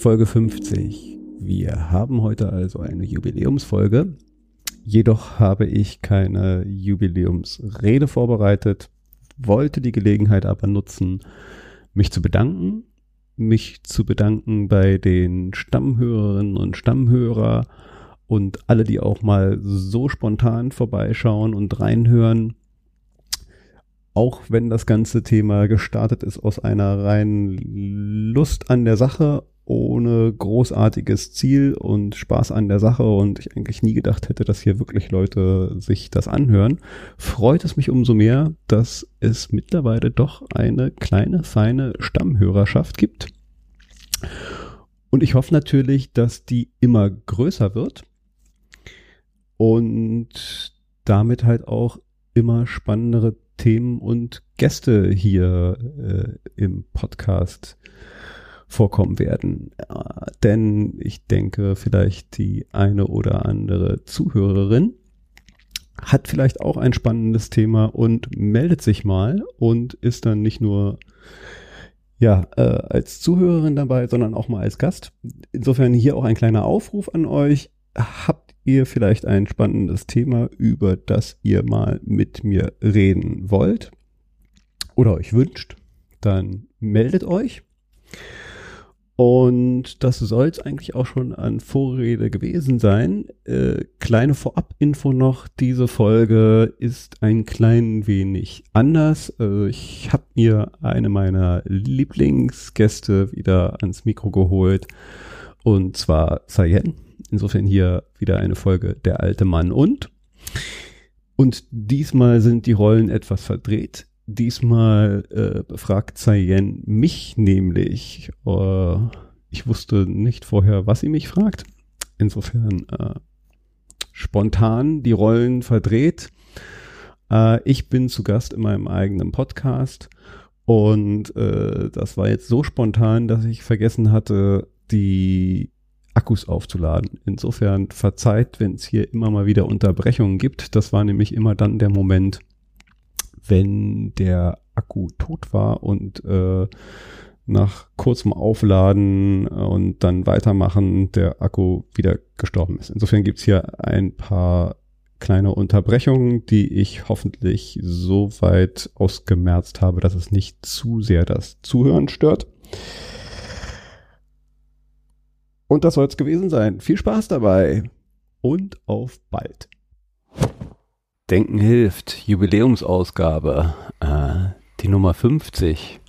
Folge 50. Wir haben heute also eine Jubiläumsfolge. Jedoch habe ich keine Jubiläumsrede vorbereitet, wollte die Gelegenheit aber nutzen, mich zu bedanken, mich zu bedanken bei den Stammhörerinnen und Stammhörer und alle, die auch mal so spontan vorbeischauen und reinhören auch wenn das ganze Thema gestartet ist aus einer reinen Lust an der Sache, ohne großartiges Ziel und Spaß an der Sache und ich eigentlich nie gedacht hätte, dass hier wirklich Leute sich das anhören, freut es mich umso mehr, dass es mittlerweile doch eine kleine, feine Stammhörerschaft gibt. Und ich hoffe natürlich, dass die immer größer wird und damit halt auch immer spannendere Themen und Gäste hier äh, im Podcast vorkommen werden. Äh, denn ich denke, vielleicht die eine oder andere Zuhörerin hat vielleicht auch ein spannendes Thema und meldet sich mal und ist dann nicht nur ja, äh, als Zuhörerin dabei, sondern auch mal als Gast. Insofern hier auch ein kleiner Aufruf an euch. Habt ihr vielleicht ein spannendes Thema, über das ihr mal mit mir reden wollt oder euch wünscht, dann meldet euch. Und das soll es eigentlich auch schon an Vorrede gewesen sein. Äh, kleine Vorab-Info noch, diese Folge ist ein klein wenig anders. Äh, ich habe mir eine meiner Lieblingsgäste wieder ans Mikro geholt. Und zwar Sayen. Insofern hier wieder eine Folge Der alte Mann und. Und diesmal sind die Rollen etwas verdreht. Diesmal äh, befragt Zayen mich nämlich. Äh, ich wusste nicht vorher, was sie mich fragt. Insofern äh, spontan die Rollen verdreht. Äh, ich bin zu Gast in meinem eigenen Podcast und äh, das war jetzt so spontan, dass ich vergessen hatte, die Akkus aufzuladen. Insofern verzeiht, wenn es hier immer mal wieder Unterbrechungen gibt. Das war nämlich immer dann der Moment, wenn der Akku tot war und äh, nach kurzem Aufladen und dann weitermachen der Akku wieder gestorben ist. Insofern gibt's hier ein paar kleine Unterbrechungen, die ich hoffentlich so weit ausgemerzt habe, dass es nicht zu sehr das Zuhören stört. Und das soll es gewesen sein. Viel Spaß dabei und auf bald. Denken hilft, Jubiläumsausgabe, äh, die Nummer 50.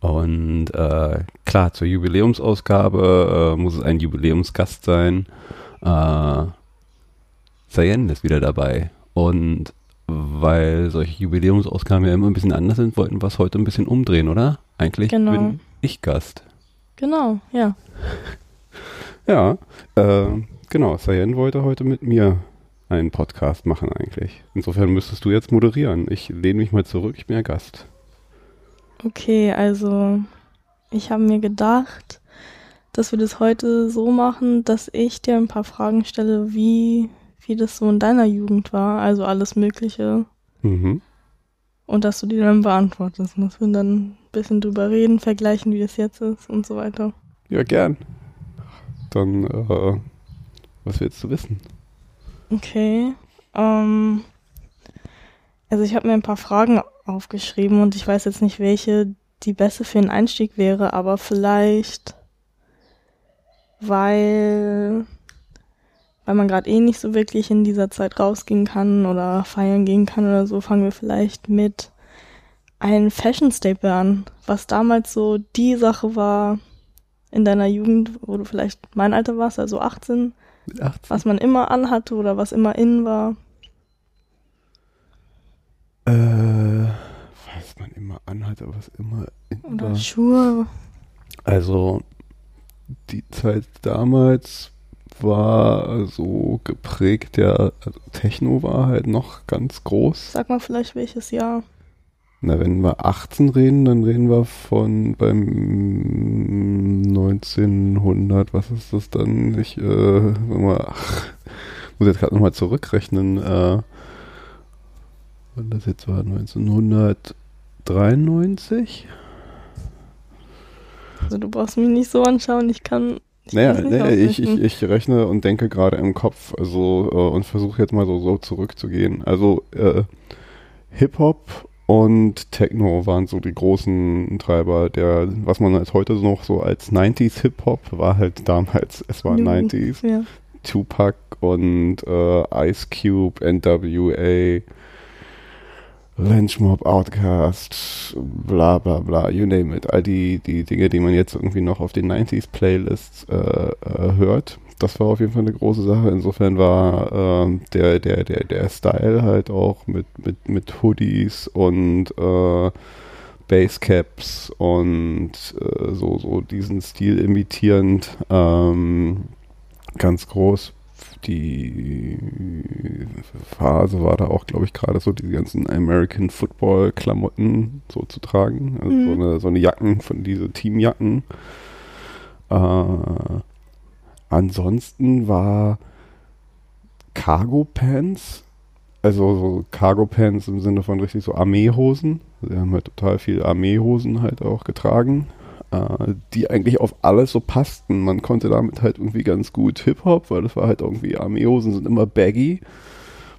Und äh, klar, zur Jubiläumsausgabe äh, muss es ein Jubiläumsgast sein. Äh, Sayen ist wieder dabei. Und weil solche Jubiläumsausgaben ja immer ein bisschen anders sind, wollten wir es heute ein bisschen umdrehen, oder? Eigentlich genau. bin ich Gast. Genau, ja. Ja, äh, genau. Sayen wollte heute mit mir einen Podcast machen eigentlich. Insofern müsstest du jetzt moderieren. Ich lehne mich mal zurück, ich bin ja Gast. Okay, also ich habe mir gedacht, dass wir das heute so machen, dass ich dir ein paar Fragen stelle, wie, wie das so in deiner Jugend war, also alles Mögliche. Mhm. Und dass du die dann beantwortest. Muss wir dann ein bisschen drüber reden, vergleichen, wie das jetzt ist und so weiter. Ja, gern dann, äh, was willst du wissen? Okay. Ähm, also ich habe mir ein paar Fragen aufgeschrieben und ich weiß jetzt nicht, welche die beste für den Einstieg wäre, aber vielleicht, weil, weil man gerade eh nicht so wirklich in dieser Zeit rausgehen kann oder feiern gehen kann oder so, fangen wir vielleicht mit einem Fashion Staple an, was damals so die Sache war, in deiner Jugend, wo du vielleicht mein Alter warst, also 18, Mit 18? Was man immer anhatte oder was immer in war. Äh, was man immer anhatte, was immer in Oder war. Schuhe. Also die Zeit damals war so geprägt, ja, also Techno war halt noch ganz groß. Sag mal vielleicht welches Jahr. Na, wenn wir 18 reden, dann reden wir von beim 1900, was ist das dann? Ich, äh, wir, ach, muss jetzt gerade nochmal zurückrechnen, äh, wann das jetzt war, 1993? Also du brauchst mich nicht so anschauen, ich kann. Ich Naja, naja ich, ich, ich rechne und denke gerade im Kopf, also äh, und versuche jetzt mal so, so zurückzugehen. Also äh, Hip-Hop und Techno waren so die großen Treiber. Der, was man halt heute noch so als 90s Hip-Hop war halt damals, es war New. 90s. Ja. Tupac und äh, Ice Cube, NWA, Lynch Mob, Outkast, bla bla bla, you name it. All die, die Dinge, die man jetzt irgendwie noch auf den 90s Playlists äh, äh, hört. Das war auf jeden Fall eine große Sache. Insofern war ähm, der, der, der, der Style halt auch mit, mit, mit Hoodies und äh, Basecaps und äh, so, so diesen Stil imitierend ähm, ganz groß. Die Phase war da auch, glaube ich, gerade so die ganzen American Football Klamotten so zu tragen. Also Mhm. so, eine, so eine Jacken von diese Teamjacken. Äh, ansonsten war Cargo Pants, also so Cargo Pants im Sinne von richtig so Armeehosen. Sie haben halt total viel Armeehosen halt auch getragen, äh, die eigentlich auf alles so passten. Man konnte damit halt irgendwie ganz gut Hip-Hop, weil das war halt irgendwie Armeehosen sind immer baggy.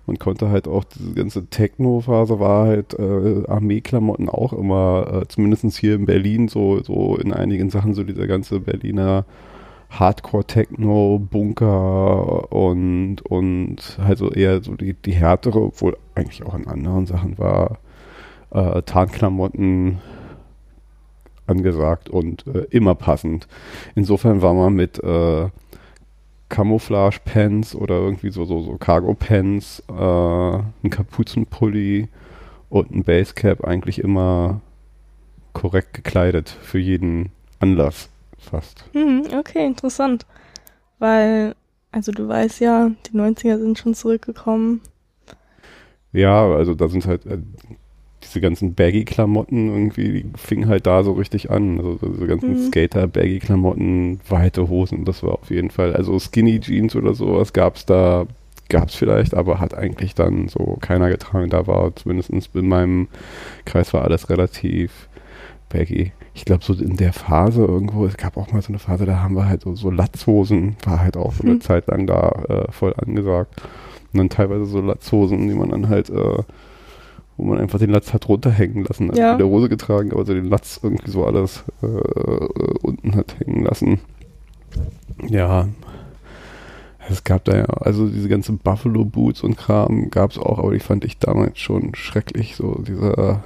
Man konnte halt auch diese ganze Techno-Phase war halt äh, Armeeklamotten auch immer, äh, zumindest hier in Berlin, so, so in einigen Sachen, so dieser ganze Berliner Hardcore-Techno, Bunker und, und halt so eher so die, die härtere, obwohl eigentlich auch in anderen Sachen war äh, Tarnklamotten angesagt und äh, immer passend. Insofern war man mit äh, Camouflage-Pants oder irgendwie so, so, so Cargo-Pants, äh, ein Kapuzenpulli und ein Basecap eigentlich immer korrekt gekleidet für jeden Anlass fast. Hm, okay, interessant. Weil, also du weißt ja, die 90er sind schon zurückgekommen. Ja, also da sind halt äh, diese ganzen Baggy-Klamotten irgendwie, die fingen halt da so richtig an. Also diese ganzen Mhm. Skater-Baggy-Klamotten, weite Hosen, das war auf jeden Fall. Also Skinny Jeans oder sowas gab's da, gab's vielleicht, aber hat eigentlich dann so keiner getragen. Da war zumindest in meinem Kreis war alles relativ baggy. Ich glaube, so in der Phase irgendwo, es gab auch mal so eine Phase, da haben wir halt so, so Latzhosen, war halt auch so eine Hm. Zeit lang da äh, voll angesagt. Und dann teilweise so Latzhosen, die man dann halt, äh, wo man einfach den Latz hat runterhängen lassen. Also Ja. in der Hose getragen, aber so den Latz irgendwie so alles äh, äh, unten hat hängen lassen. Ja. Es gab da ja, also diese ganzen Buffalo Boots und Kram gab es auch, aber die fand ich damals schon schrecklich. So dieser,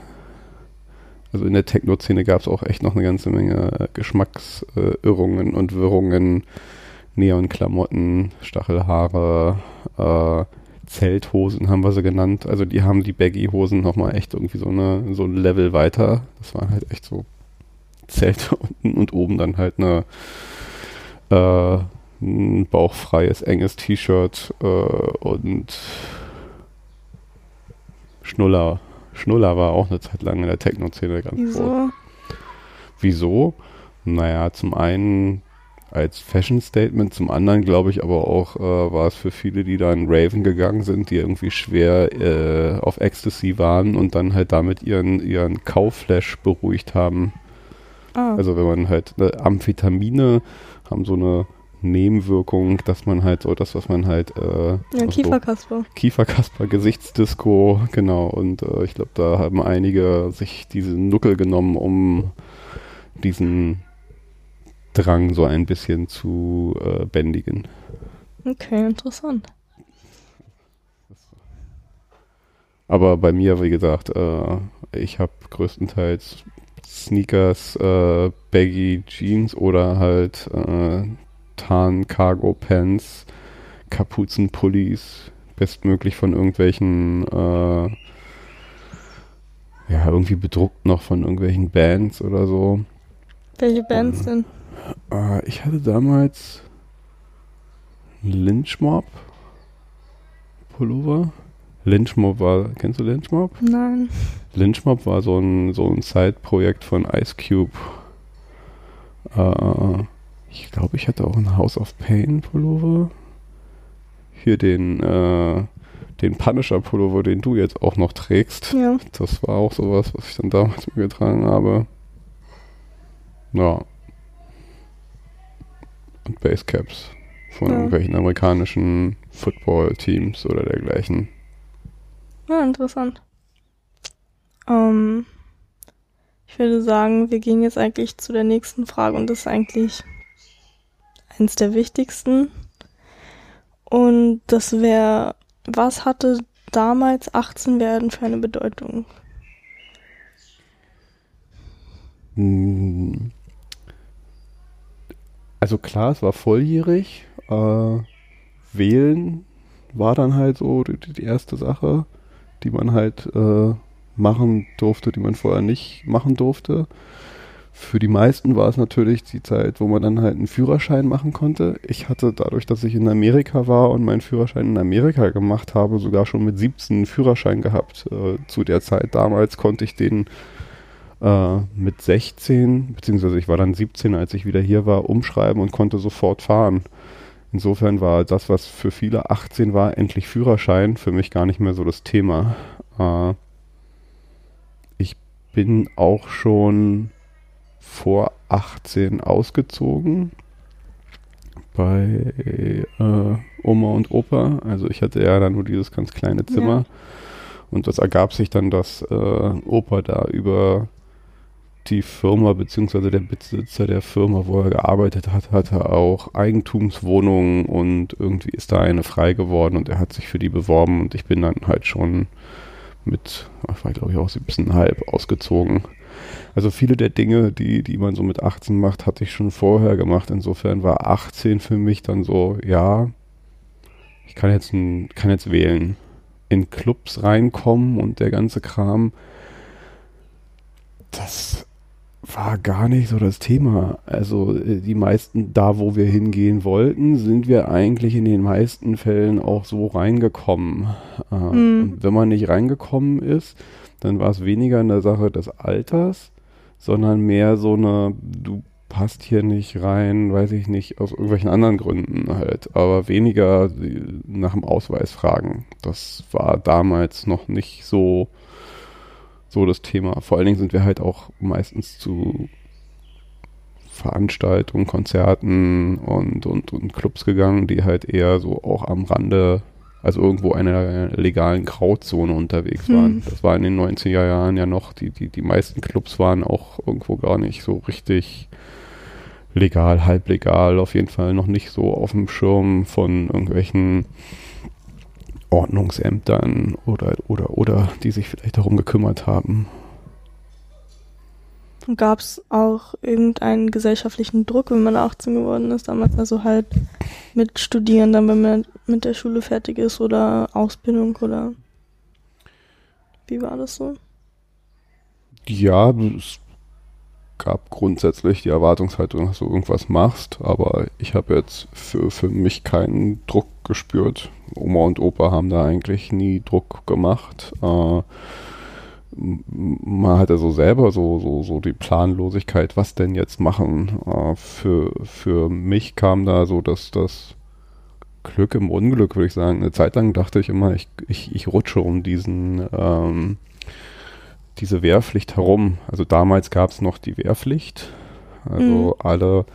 also in der Techno-Szene gab es auch echt noch eine ganze Menge Geschmacksirrungen und Wirrungen. Neonklamotten, Stachelhaare, äh, Zelthosen haben wir sie genannt. Also die haben die Baggy-Hosen nochmal echt irgendwie so, eine, so ein Level weiter. Das waren halt echt so Zelte unten und oben dann halt eine äh, ein bauchfreies, enges T-Shirt äh, und Schnuller. Schnuller war auch eine Zeit lang in der Techno-Szene ganz groß. Wieso? Wieso? Naja, zum einen als Fashion-Statement, zum anderen glaube ich aber auch, äh, war es für viele, die da in Raven gegangen sind, die irgendwie schwer äh, auf Ecstasy waren und dann halt damit ihren, ihren Kaufflash beruhigt haben. Ah, Also wenn man halt ne, Amphetamine haben so eine Nebenwirkung, dass man halt so das, was man halt äh, ja, auch so- Kieferkasper. Kieferkasper, Gesichtsdisco, genau. Und äh, ich glaube, da haben einige sich diese Nuckel genommen, um diesen Drang so ein bisschen zu äh, bändigen. Okay, interessant. Aber bei mir, wie gesagt, äh, ich habe größtenteils Sneakers, äh, Baggy Jeans oder halt äh, Tarn Cargo Pants Kapuzenpullis, bestmöglich von irgendwelchen, äh, ja, irgendwie bedruckt noch von irgendwelchen Bands oder so. Welche Bands denn? Äh, ich hatte damals Lynchmob Pullover. Lynchmob war, kennst du Lynchmob? Nein. Lynchmob war so ein, so ein Side-Projekt von Ice Cube. Äh, ich glaube, ich hatte auch ein House of Pain Pullover. Hier den, äh, den Punisher Pullover, den du jetzt auch noch trägst. Ja. Das war auch sowas, was ich dann damals mir getragen habe. Ja. Und Basecaps von Ja. irgendwelchen amerikanischen Football-Teams oder dergleichen. Ja, interessant. Ähm, ich würde sagen, wir gehen jetzt eigentlich zu der nächsten Frage und das ist eigentlich eins der wichtigsten. Und das wäre, was hatte damals 18 werden für eine Bedeutung? Hm. Also klar, es war volljährig. Äh, wählen war dann halt so die, die erste Sache, die man halt äh, machen durfte, die man vorher nicht machen durfte. Für die meisten war es natürlich die Zeit, wo man dann halt einen Führerschein machen konnte. Ich hatte dadurch, dass ich in Amerika war und meinen Führerschein in Amerika gemacht habe, sogar schon mit 17 einen Führerschein gehabt. Äh, zu der Zeit damals konnte ich den äh, mit 16, beziehungsweise ich war dann 17, als ich wieder hier war, umschreiben und konnte sofort fahren. Insofern war das, was für viele 18 war, endlich Führerschein, für mich gar nicht mehr so das Thema. Äh, ich bin auch schon vor 18 ausgezogen bei äh, Oma und Opa. Also ich hatte ja dann nur dieses ganz kleine Zimmer. Ja. Und das ergab sich dann, dass äh, Opa da über die Firma beziehungsweise der Besitzer der Firma, wo er gearbeitet hat, hatte auch Eigentumswohnungen und irgendwie ist da eine frei geworden und er hat sich für die beworben und ich bin dann halt schon mit, ich war glaube ich auch 17,5 ausgezogen. Also viele der Dinge, die, die man so mit 18 macht, hatte ich schon vorher gemacht. Insofern war 18 für mich dann so, ja, ich kann jetzt, ein, kann jetzt wählen. In Clubs reinkommen und der ganze Kram. Das war gar nicht so das Thema. Also äh, die meisten, da wo wir hingehen wollten, sind wir eigentlich in den meisten Fällen auch so reingekommen. Äh, Mhm. Und wenn man nicht reingekommen ist, dann war es weniger eine Sache des Alters, sondern mehr so eine, du passt hier nicht rein, weiß ich nicht, aus irgendwelchen anderen Gründen halt, aber weniger die- nach dem Ausweis fragen. Das war damals noch nicht so so das Thema. Vor allen Dingen sind wir halt auch meistens zu Veranstaltungen, Konzerten und, und, und Clubs gegangen, die halt eher so auch am Rande, also irgendwo einer legalen Grauzone unterwegs Hm. waren. Das war in den 90er Jahren ja noch, die, die, die meisten Clubs waren auch irgendwo gar nicht so richtig legal, halblegal, auf jeden Fall noch nicht so auf dem Schirm von irgendwelchen Ordnungsämtern oder, oder, oder die sich vielleicht darum gekümmert haben. Gab es auch irgendeinen gesellschaftlichen Druck, wenn man 18 geworden ist, damals also halt mit Studieren, dann wenn man mit der Schule fertig ist oder Ausbildung oder wie war das so? Ja, es gab grundsätzlich die Erwartungshaltung, dass du irgendwas machst, aber ich habe jetzt für, für mich keinen Druck gespürt. Oma und Opa haben da eigentlich nie Druck gemacht. Äh, man hatte so selber so, so, so die Planlosigkeit, was denn jetzt machen. Äh, für, für mich kam da so dass das Glück im Unglück, würde ich sagen. Eine Zeit lang dachte ich immer, ich, ich, ich rutsche um diesen ähm, diese Wehrpflicht herum. Also damals gab es noch die Wehrpflicht. Also alle,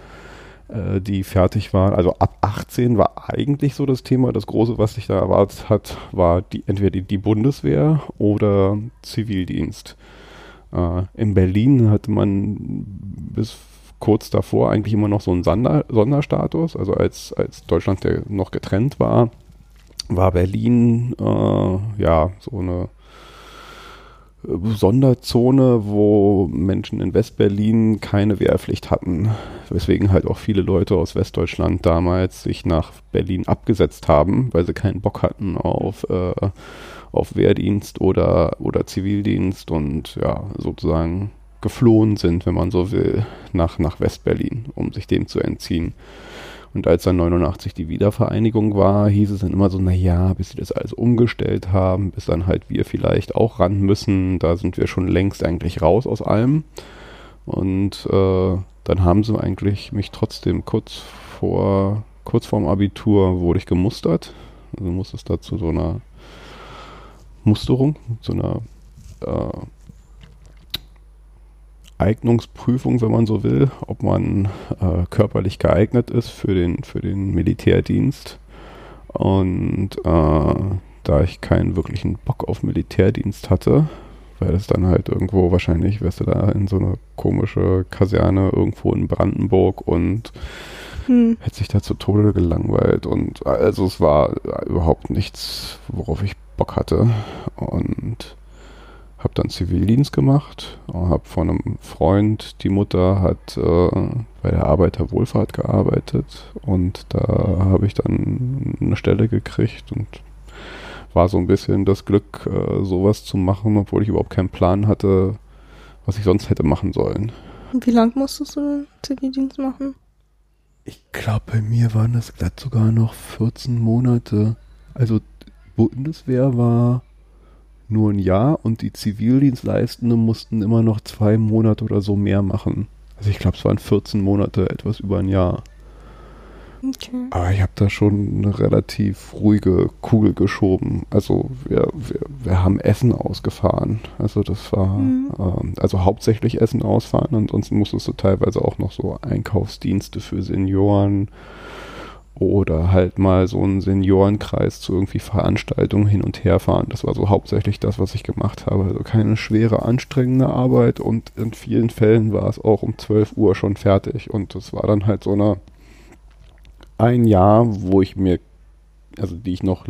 äh, die fertig waren, also ab 18 war eigentlich so das Thema. Das Große, was sich da erwartet hat, war die, entweder die, die Bundeswehr oder Zivildienst. Äh, in Berlin hatte man bis kurz davor eigentlich immer noch so einen Sonder, Sonderstatus. Also als, als Deutschland der noch getrennt war, war Berlin äh, ja so eine Sonderzone, wo Menschen in Westberlin keine Wehrpflicht hatten. weswegen halt auch viele Leute aus Westdeutschland damals sich nach Berlin abgesetzt haben, weil sie keinen Bock hatten auf, äh, auf Wehrdienst oder, oder Zivildienst und ja, sozusagen geflohen sind, wenn man so will, nach, nach Westberlin, um sich dem zu entziehen. Und als dann 89 die Wiedervereinigung war, hieß es dann immer so, naja, bis sie das alles umgestellt haben, bis dann halt wir vielleicht auch ran müssen, da sind wir schon längst eigentlich raus aus allem. Und äh, dann haben sie eigentlich mich trotzdem kurz vor, kurz vorm Abitur wurde ich gemustert. Also musste es da zu so einer Musterung, zu einer äh, Eignungsprüfung, wenn man so will, ob man äh, körperlich geeignet ist für den, für den Militärdienst. Und äh, da ich keinen wirklichen Bock auf Militärdienst hatte, weil es dann halt irgendwo wahrscheinlich, wärst du da in so eine komische Kaserne irgendwo in Brandenburg und hm. hätte sich da zu Tode gelangweilt und also es war überhaupt nichts, worauf ich Bock hatte und habe dann Zivildienst gemacht, habe von einem Freund, die Mutter hat äh, bei der Arbeiterwohlfahrt gearbeitet und da habe ich dann eine Stelle gekriegt und war so ein bisschen das Glück, äh, sowas zu machen, obwohl ich überhaupt keinen Plan hatte, was ich sonst hätte machen sollen. Und wie lang musstest du Zivildienst machen? Ich glaube, bei mir waren das glatt sogar noch 14 Monate. Also Bundeswehr war nur ein Jahr und die Zivildienstleistenden mussten immer noch zwei Monate oder so mehr machen. Also ich glaube, es waren 14 Monate, etwas über ein Jahr. Okay. Aber ich habe da schon eine relativ ruhige Kugel geschoben. Also wir, wir, wir haben Essen ausgefahren. Also das war mhm. ähm, also hauptsächlich Essen ausfahren. Ansonsten musstest du teilweise auch noch so Einkaufsdienste für Senioren oder halt mal so einen Seniorenkreis zu irgendwie Veranstaltungen hin und her fahren. Das war so hauptsächlich das, was ich gemacht habe. Also keine schwere, anstrengende Arbeit und in vielen Fällen war es auch um 12 Uhr schon fertig und das war dann halt so eine ein Jahr, wo ich mir, also die ich noch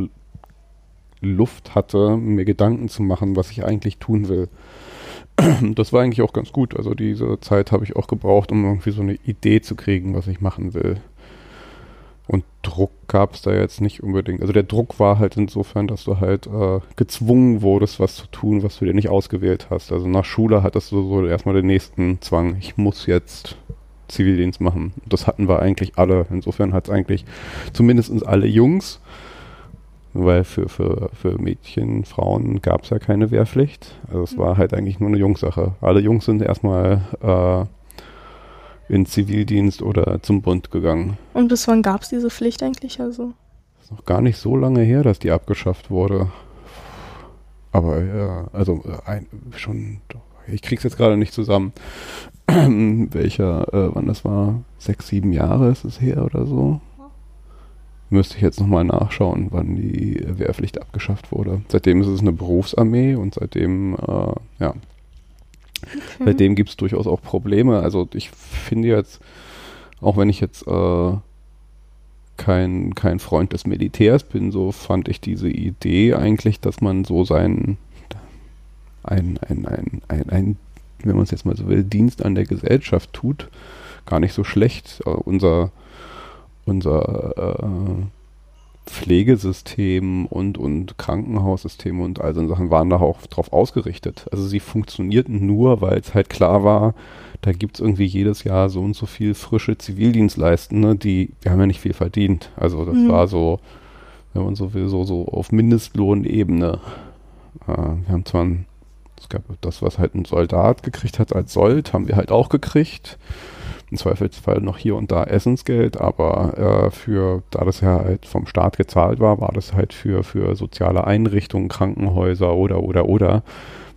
Luft hatte, mir Gedanken zu machen, was ich eigentlich tun will. Das war eigentlich auch ganz gut. Also diese Zeit habe ich auch gebraucht, um irgendwie so eine Idee zu kriegen, was ich machen will. Druck gab es da jetzt nicht unbedingt. Also der Druck war halt insofern, dass du halt äh, gezwungen wurdest, was zu tun, was du dir nicht ausgewählt hast. Also nach Schule hattest du so erstmal den nächsten Zwang. Ich muss jetzt Zivildienst machen. Das hatten wir eigentlich alle. Insofern hat es eigentlich zumindest alle Jungs, weil für, für, für Mädchen, Frauen gab es ja keine Wehrpflicht. Also es war halt eigentlich nur eine Jungsache. Alle Jungs sind erstmal äh, in Zivildienst oder zum Bund gegangen. Und bis wann gab es diese Pflicht eigentlich also? ist noch gar nicht so lange her, dass die abgeschafft wurde. Aber ja, also ein, schon, ich krieg's jetzt gerade nicht zusammen, welcher, äh, wann das war, sechs, sieben Jahre ist es her oder so. Müsste ich jetzt nochmal nachschauen, wann die Wehrpflicht abgeschafft wurde. Seitdem ist es eine Berufsarmee und seitdem, äh, ja, Okay. Seitdem gibt es durchaus auch Probleme. Also ich finde jetzt, auch wenn ich jetzt äh, kein, kein Freund des Militärs bin, so fand ich diese Idee eigentlich, dass man so seinen ein, ein, ein, ein, ein wenn man es jetzt mal so will, Dienst an der Gesellschaft tut, gar nicht so schlecht. Uh, unser unser äh, Pflegesystem und, und Krankenhaussysteme und all so Sachen waren da auch drauf ausgerichtet. Also sie funktionierten nur, weil es halt klar war, da gibt es irgendwie jedes Jahr so und so viel frische Zivildienstleistende, die, die haben ja nicht viel verdient. Also das mhm. war so, wenn man so will, so, so auf Mindestlohnebene. Äh, wir haben zwar ein, es gab das, was halt ein Soldat gekriegt hat als Sold, haben wir halt auch gekriegt im Zweifelsfall noch hier und da Essensgeld, aber äh, für, da das ja halt vom Staat gezahlt war, war das halt für, für soziale Einrichtungen, Krankenhäuser oder, oder, oder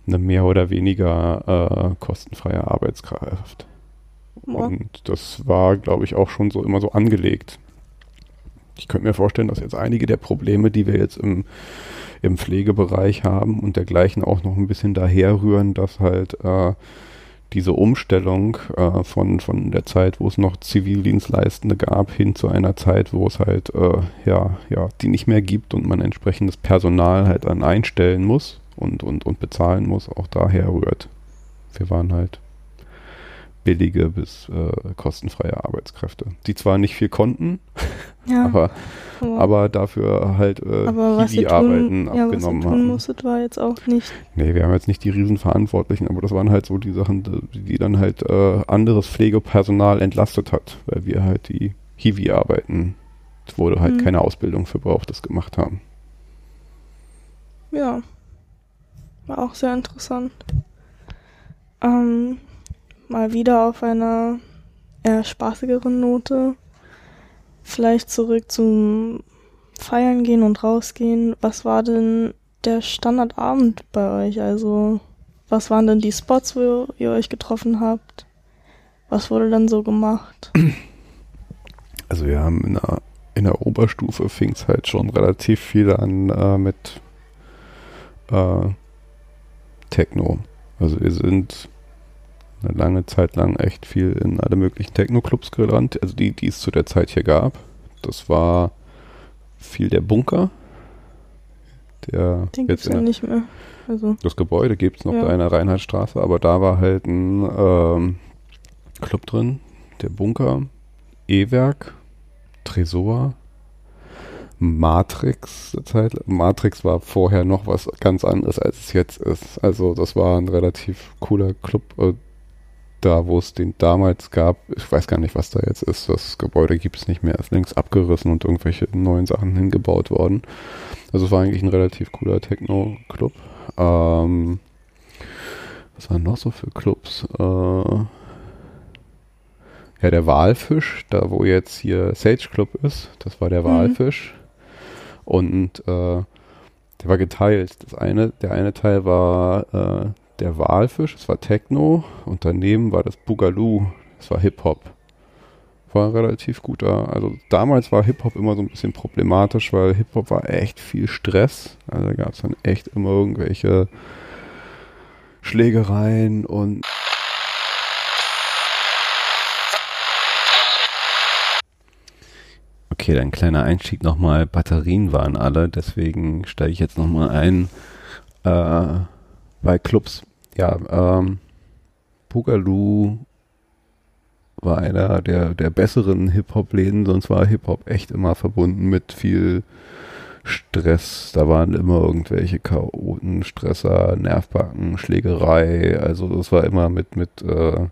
eine mehr oder weniger äh, kostenfreie Arbeitskraft. Ja. Und das war, glaube ich, auch schon so immer so angelegt. Ich könnte mir vorstellen, dass jetzt einige der Probleme, die wir jetzt im, im Pflegebereich haben und dergleichen auch noch ein bisschen daher rühren, dass halt äh, diese Umstellung äh, von, von der Zeit, wo es noch Zivildienstleistende gab, hin zu einer Zeit, wo es halt, äh, ja, ja, die nicht mehr gibt und man entsprechendes Personal halt dann einstellen muss und, und, und bezahlen muss, auch daher rührt. Wir waren halt billige bis äh, kostenfreie Arbeitskräfte, die zwar nicht viel konnten, ja, aber, aber, aber dafür halt äh, aber die Arbeiten ja, abgenommen was ihr tun haben. Musstet, war jetzt auch nicht. Nee, wir haben jetzt nicht die Riesenverantwortlichen, aber das waren halt so die Sachen, die, die dann halt äh, anderes Pflegepersonal entlastet hat, weil wir halt die Hiwi-Arbeiten, wo du halt mhm. keine Ausbildung für brauchtest, gemacht haben. Ja, war auch sehr interessant. Ähm, mal wieder auf einer eher spaßigeren Note. Vielleicht zurück zum Feiern gehen und rausgehen. Was war denn der Standardabend bei euch? Also, was waren denn die Spots, wo ihr euch getroffen habt? Was wurde dann so gemacht? Also wir haben in der, in der Oberstufe fing es halt schon relativ viel an äh, mit äh, Techno. Also wir sind eine lange Zeit lang echt viel in alle möglichen Techno-Clubs gerannt, also die, die es zu der Zeit hier gab. Das war viel der Bunker. Der Den es ja nicht mehr. Also. Das Gebäude gibt es noch ja. da in der Reinhardtstraße, aber da war halt ein ähm, Club drin, der Bunker, E-Werk, Tresor, Matrix Zeit. Matrix war vorher noch was ganz anderes, als es jetzt ist. Also das war ein relativ cooler Club. Äh, da, wo es den damals gab, ich weiß gar nicht, was da jetzt ist. Das Gebäude gibt es nicht mehr, ist längst abgerissen und irgendwelche neuen Sachen hingebaut worden. Also es war eigentlich ein relativ cooler Techno-Club. Ähm, was waren noch so für Clubs? Äh, ja, der Walfisch, da wo jetzt hier Sage Club ist, das war der mhm. Walfisch. Und äh, der war geteilt. Das eine, der eine Teil war äh, der Walfisch, das war Techno und daneben war das Boogaloo, das war Hip-Hop. War relativ guter, also damals war Hip-Hop immer so ein bisschen problematisch, weil Hip-Hop war echt viel Stress. Also da gab es dann echt immer irgendwelche Schlägereien und Okay, dann kleiner Einstieg nochmal. Batterien waren alle, deswegen steige ich jetzt nochmal ein. Äh, bei Clubs ja, ähm, Boogaloo war einer der, der besseren Hip-Hop-Läden, sonst war Hip-Hop echt immer verbunden mit viel Stress. Da waren immer irgendwelche Chaoten, Stresser, Nervbacken, Schlägerei. Also das war immer mit, mit äh,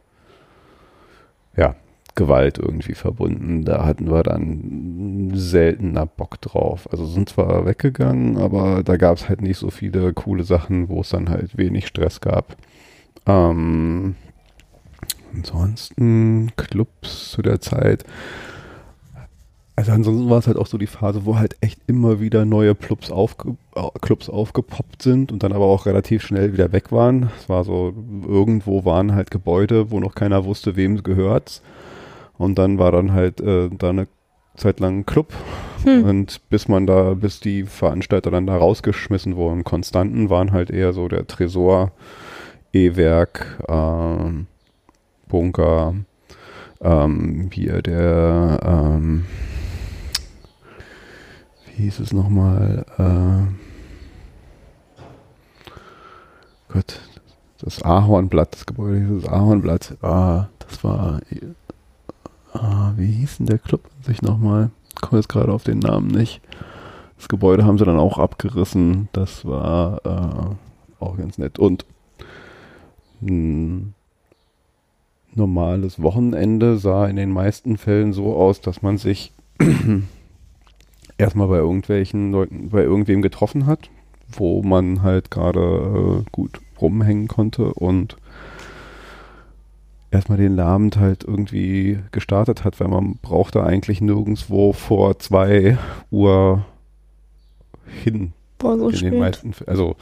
ja, Gewalt irgendwie verbunden. Da hatten wir dann seltener Bock drauf. Also sind zwar weggegangen, aber da gab es halt nicht so viele coole Sachen, wo es dann halt wenig Stress gab. Ähm, ansonsten Clubs zu der Zeit. Also ansonsten war es halt auch so die Phase, wo halt echt immer wieder neue Clubs, aufge Clubs aufgepoppt sind und dann aber auch relativ schnell wieder weg waren. Es war so, irgendwo waren halt Gebäude, wo noch keiner wusste, wem es gehört. Und dann war dann halt äh, da eine Zeit lang ein Club. Hm. Und bis man da, bis die Veranstalter dann da rausgeschmissen wurden, Konstanten waren halt eher so der Tresor, E-Werk, ähm, Bunker, ähm, hier der, ähm, wie hieß es nochmal, äh, Gott, das Ahornblatt, das Gebäude hieß das Ahornblatt, ah, das war Ah, wie hieß denn der Club sich nochmal? Ich komme jetzt gerade auf den Namen nicht. Das Gebäude haben sie dann auch abgerissen. Das war äh, auch ganz nett. Und ein normales Wochenende sah in den meisten Fällen so aus, dass man sich erstmal bei irgendwelchen Leuten, bei irgendwem getroffen hat, wo man halt gerade äh, gut rumhängen konnte und erstmal den Abend halt irgendwie gestartet hat, weil man brauchte eigentlich nirgendwo vor zwei Uhr hin. Boah, so in spät. Den meisten, also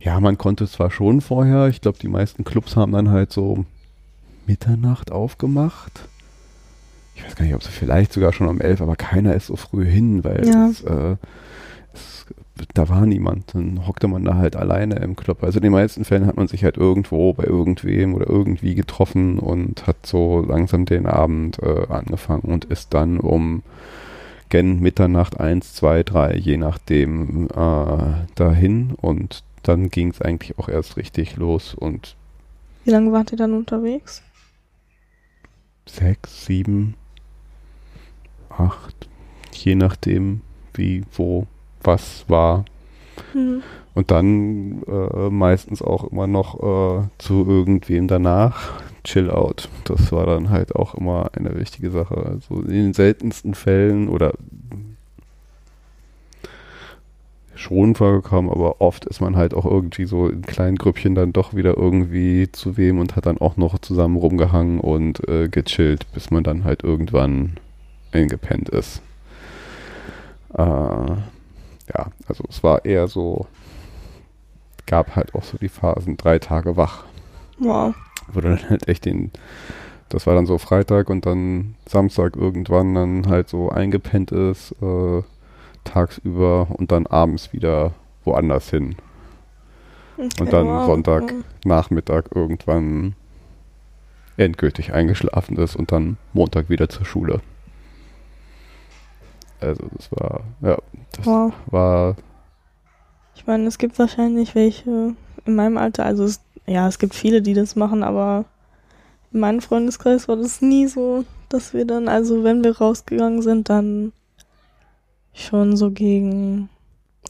ja, man konnte zwar schon vorher, ich glaube, die meisten Clubs haben dann halt so Mitternacht aufgemacht. Ich weiß gar nicht, ob sie vielleicht sogar schon um elf, aber keiner ist so früh hin, weil ja. es, äh, es da war niemand. Dann hockte man da halt alleine im Club. Also in den meisten Fällen hat man sich halt irgendwo bei irgendwem oder irgendwie getroffen und hat so langsam den Abend äh, angefangen und ist dann um gen Mitternacht eins, zwei, drei, je nachdem äh, dahin und dann ging es eigentlich auch erst richtig los und wie lange wart ihr dann unterwegs? sechs, sieben, acht, je nachdem, wie, wo, was war. Mhm. Und dann äh, meistens auch immer noch äh, zu irgendwem danach. Chill out. Das war dann halt auch immer eine wichtige Sache. Also in den seltensten Fällen oder schon vorgekommen, aber oft ist man halt auch irgendwie so in kleinen Grüppchen dann doch wieder irgendwie zu wem und hat dann auch noch zusammen rumgehangen und äh, gechillt, bis man dann halt irgendwann eingepennt ist. Äh, ja, also es war eher so, gab halt auch so die Phasen, drei Tage wach. Wow. Wo dann halt echt den, das war dann so Freitag und dann Samstag irgendwann dann halt so eingepennt ist, äh, tagsüber und dann abends wieder woanders hin. Okay, und dann wow. Sonntag Nachmittag irgendwann endgültig eingeschlafen ist und dann Montag wieder zur Schule. Also das war, ja, das wow. war. Ich meine, es gibt wahrscheinlich welche in meinem Alter, also es, ja, es gibt viele, die das machen, aber in meinem Freundeskreis war das nie so, dass wir dann, also wenn wir rausgegangen sind, dann schon so gegen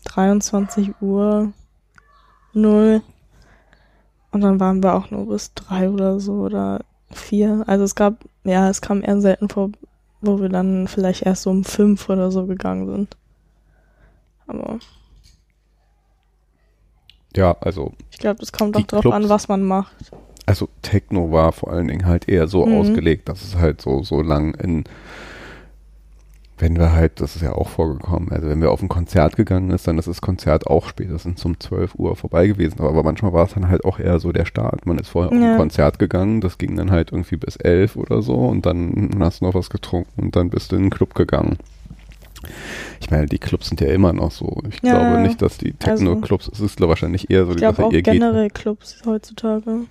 23 Uhr null. Und dann waren wir auch nur bis drei oder so oder vier. Also es gab, ja, es kam eher selten vor, wo wir dann vielleicht erst so um fünf oder so gegangen sind. Aber. Ja, also. Ich glaube, das kommt auch drauf an, was man macht. Also Techno war vor allen Dingen halt eher so mhm. ausgelegt, dass es halt so, so lang in wenn wir halt, das ist ja auch vorgekommen, also wenn wir auf ein Konzert gegangen ist, dann ist das Konzert auch spätestens um 12 Uhr vorbei gewesen. Aber manchmal war es dann halt auch eher so der Start. Man ist vorher ja. auf ein Konzert gegangen, das ging dann halt irgendwie bis 11 oder so und dann hast du noch was getrunken und dann bist du in den Club gegangen. Ich meine, die Clubs sind ja immer noch so. Ich ja, glaube nicht, dass die also Techno-Clubs, es ist wahrscheinlich eher so die Sache, ihr generell geht. Clubs heutzutage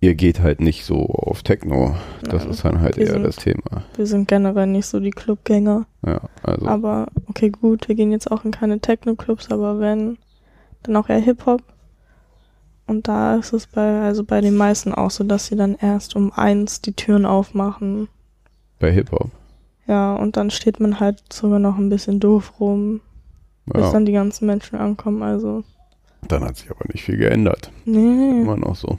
ihr geht halt nicht so auf Techno. Das Nein, ist dann halt eher sind, das Thema. Wir sind generell nicht so die Clubgänger. Ja, also. Aber okay, gut, wir gehen jetzt auch in keine Techno-Clubs, aber wenn, dann auch eher Hip-Hop. Und da ist es bei, also bei den meisten auch so, dass sie dann erst um eins die Türen aufmachen. Bei Hip-Hop? Ja, und dann steht man halt sogar noch ein bisschen doof rum, bis ja. dann die ganzen Menschen ankommen, also. Dann hat sich aber nicht viel geändert. Nee. Immer noch so.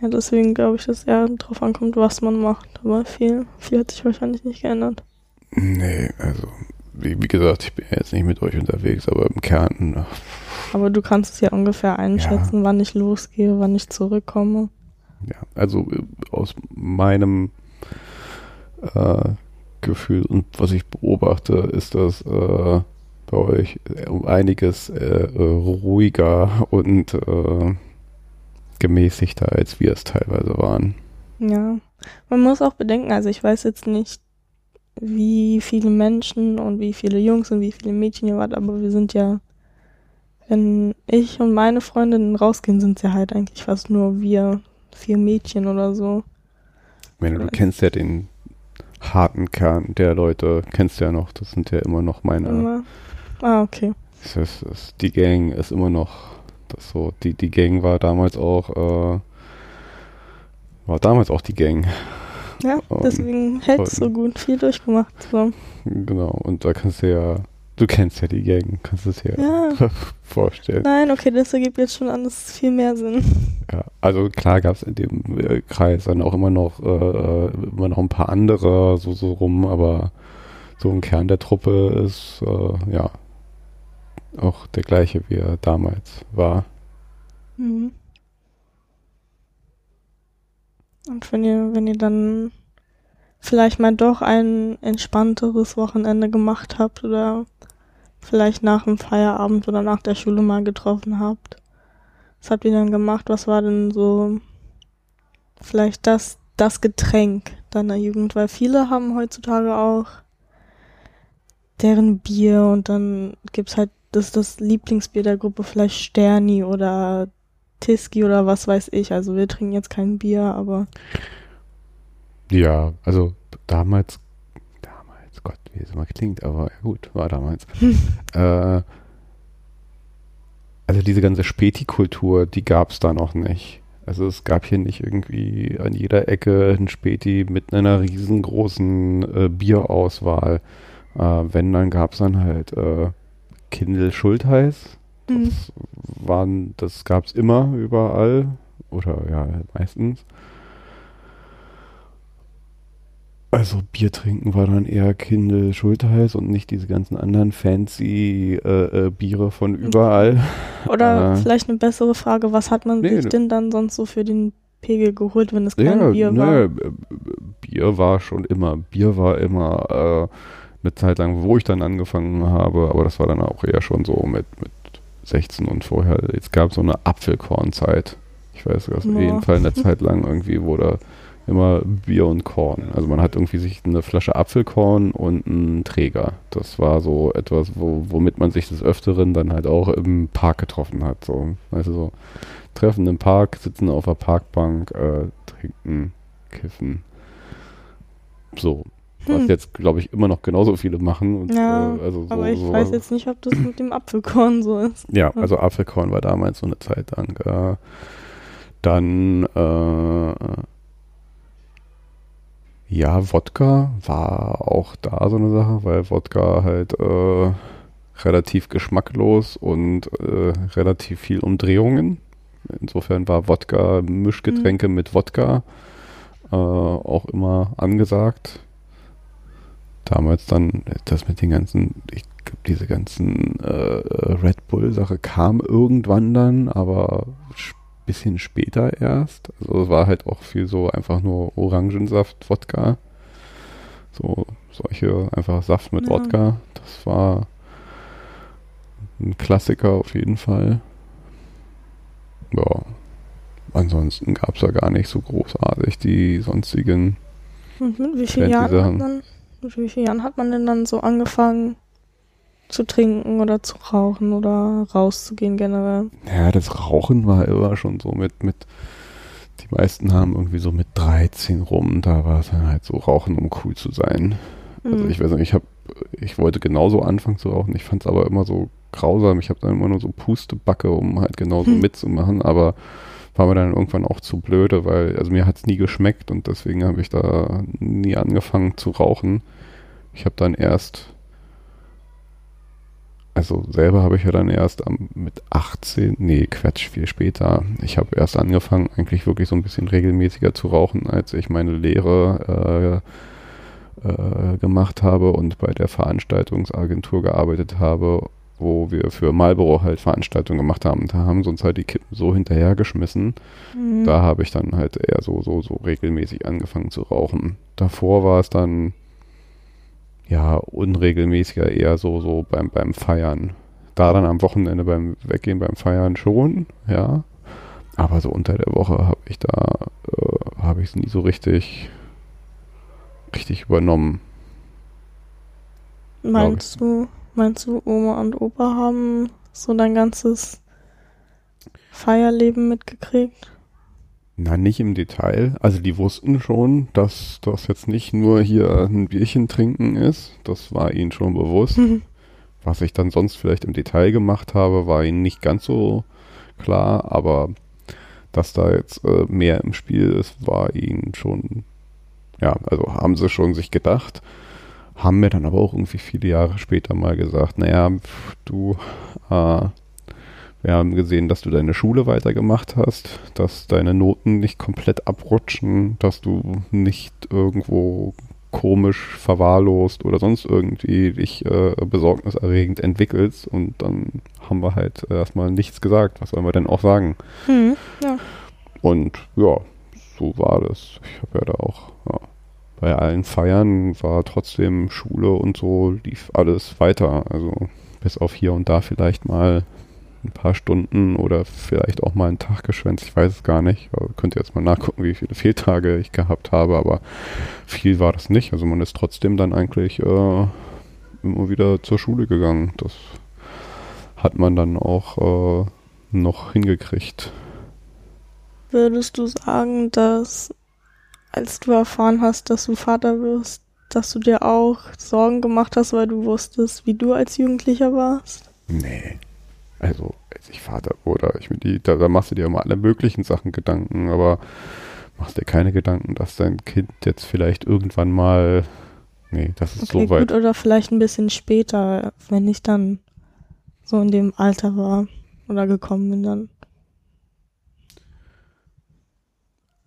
Ja, deswegen glaube ich, dass eher drauf ankommt, was man macht. Aber viel, viel hat sich wahrscheinlich nicht geändert. Nee, also, wie, wie gesagt, ich bin jetzt nicht mit euch unterwegs, aber im Kern. Äh, aber du kannst es ja ungefähr einschätzen, ja. wann ich losgehe, wann ich zurückkomme. Ja, also äh, aus meinem äh, Gefühl und was ich beobachte, ist das äh, bei euch um einiges äh, ruhiger und äh, gemäßigter, als wir es teilweise waren. Ja, man muss auch bedenken, also ich weiß jetzt nicht, wie viele Menschen und wie viele Jungs und wie viele Mädchen ihr wart, aber wir sind ja, wenn ich und meine Freundinnen rausgehen, sind es ja halt eigentlich fast nur wir, vier Mädchen oder so. Ich meine, du kennst ja den harten Kern der Leute, kennst du ja noch, das sind ja immer noch meine. Immer. Ah, okay. Das ist, das, die Gang ist immer noch das so, die, die Gang war damals auch, äh, war damals auch die Gang. Ja, deswegen hält es so gut, viel durchgemacht. So. Genau, und da kannst du ja, du kennst ja die Gang, kannst du es ja, ja. vorstellen. Nein, okay, das ergibt jetzt schon alles viel mehr Sinn. Ja, also klar gab es in dem äh, Kreis dann auch immer noch, äh, äh, immer noch ein paar andere so, so rum, aber so ein Kern der Truppe ist, äh, ja, auch der gleiche, wie er damals war. Mhm. Und wenn ihr, wenn ihr dann vielleicht mal doch ein entspannteres Wochenende gemacht habt oder vielleicht nach dem Feierabend oder nach der Schule mal getroffen habt, was habt ihr dann gemacht? Was war denn so vielleicht das, das Getränk deiner Jugend? Weil viele haben heutzutage auch deren Bier und dann gibt's halt das ist das Lieblingsbier der Gruppe vielleicht Sterni oder Tiski oder was weiß ich. Also wir trinken jetzt kein Bier, aber. Ja, also damals, damals, Gott, wie es immer klingt, aber ja gut, war damals. äh, also diese ganze Späti-Kultur, die gab es da noch nicht. Also es gab hier nicht irgendwie an jeder Ecke ein Späti mit einer riesengroßen äh, Bierauswahl. Äh, wenn, dann gab es dann halt äh, Kindle Schultheiß. Das Mhm. waren, das gab es immer überall. Oder ja, meistens. Also Bier trinken war dann eher Kindle Schultheiß und nicht diese ganzen anderen fancy äh, äh, Biere von überall. Oder Äh. vielleicht eine bessere Frage, was hat man Nee, sich ne- denn dann sonst so für den Pegel geholt, wenn es kein Bier ne, war? Bier war schon immer. Bier war immer äh, eine Zeit lang, wo ich dann angefangen habe, aber das war dann auch eher schon so mit, mit 16 und vorher. Jetzt gab es so eine Apfelkornzeit. Ich weiß, das auf Ja. jeden Fall eine Zeit lang irgendwie wurde immer Bier und Korn. Also man hat irgendwie sich eine Flasche Apfelkorn und einen Träger. Das war so etwas, wo, womit man sich des Öfteren dann halt auch im Park getroffen hat. So, weißt du, so Treffen im Park, sitzen auf der Parkbank, äh, trinken, kiffen. So. Was Hm. jetzt, glaube ich, immer noch genauso viele machen. Und, Ja, äh, also so, Aber ich so, weiß jetzt nicht, ob das mit dem Apfelkorn so ist. ja, also Apfelkorn war damals so eine Zeit lang. Äh, dann, äh, ja, Wodka war auch da so eine Sache, weil Wodka halt äh, relativ geschmacklos und äh, relativ viel Umdrehungen. Insofern war Wodka, Mischgetränke mit Wodka äh, auch immer angesagt. Damals dann das mit den ganzen, ich glaube, diese ganzen äh, Red Bull-Sache kam irgendwann dann, aber sch- bisschen später erst. Also es war halt auch viel so einfach nur Orangensaft, Wodka. So solche einfach Saft mit Ja. Wodka. Das war ein Klassiker auf jeden Fall. Ja. Ansonsten gab es ja gar nicht so großartig die sonstigen. Mit wie hat Sachen. man, mit wie vielen Jahren hat man denn dann so angefangen zu trinken oder zu rauchen oder rauszugehen generell? Ja, das Rauchen war immer schon so mit, mit, die meisten haben irgendwie so mit 13 rum, da war es dann halt so Rauchen, um cool zu sein. Also Hm. ich weiß nicht, ich habe, ich wollte genauso anfangen zu rauchen, ich fand es aber immer so grausam, ich habe dann immer nur so Pustebacke, um halt genauso Hm. mitzumachen, aber war mir dann irgendwann auch zu blöde, weil, also mir hat es nie geschmeckt und deswegen habe ich da nie angefangen zu rauchen. Ich habe dann erst, also selber habe ich ja dann erst am, mit 18, nee, Quatsch, viel später. Ich habe erst angefangen, eigentlich wirklich so ein bisschen regelmäßiger zu rauchen, als ich meine Lehre äh, äh, gemacht habe und bei der Veranstaltungsagentur gearbeitet habe, wo wir für Marlboro halt Veranstaltungen gemacht haben. Da haben sie uns halt die Kippen so hinterhergeschmissen. Hm. Da habe ich dann halt eher so, so, so regelmäßig angefangen zu rauchen. Davor war es dann ja unregelmäßiger, eher so, so beim, beim Feiern. Da dann am Wochenende beim Weggehen, beim Feiern schon, ja. Aber so unter der Woche habe ich da, äh, habe ich es nie so richtig, richtig übernommen. Meinst du, meinst du, Oma und Opa haben so dein ganzes Feierleben mitgekriegt? Na, nicht im Detail. Also die wussten schon, dass das jetzt nicht nur hier ein Bierchen trinken ist. Das war ihnen schon bewusst. Was ich dann sonst vielleicht im Detail gemacht habe, war ihnen nicht ganz so klar, aber dass da jetzt äh, mehr im Spiel ist, war ihnen schon, ja, also haben sie schon sich gedacht, haben mir dann aber auch irgendwie viele Jahre später mal gesagt, naja, pf, du, äh, wir haben gesehen, dass du deine Schule weitergemacht hast, dass deine Noten nicht komplett abrutschen, dass du nicht irgendwo komisch verwahrlost oder sonst irgendwie dich äh, besorgniserregend entwickelst und dann haben wir halt erstmal nichts gesagt. Was sollen wir denn auch sagen? Hm, ja. Und ja, so war das. Ich habe ja da auch ja, bei allen Feiern war trotzdem Schule und so lief alles weiter. Also bis auf hier und da vielleicht mal ein paar Stunden oder vielleicht auch mal einen Tag geschwänzt. Ich weiß es gar nicht. Aber könnt ihr jetzt mal nachgucken, wie viele Fehltage ich gehabt habe. Aber viel war das nicht. Also man ist trotzdem dann eigentlich äh, immer wieder zur Schule gegangen. Das hat man dann auch äh, noch hingekriegt. Würdest du sagen, dass als du erfahren hast, dass du Vater wirst, dass du dir auch Sorgen gemacht hast, weil du wusstest, wie du als Jugendlicher warst? Nee. Also, als ich Vater wurde, ich mir die, da, da machst du dir immer alle möglichen Sachen Gedanken, aber machst dir keine Gedanken, dass dein Kind jetzt vielleicht irgendwann mal, nee, das ist okay, so weit. Gut, oder vielleicht ein bisschen später, wenn ich dann so in dem Alter war oder gekommen bin dann.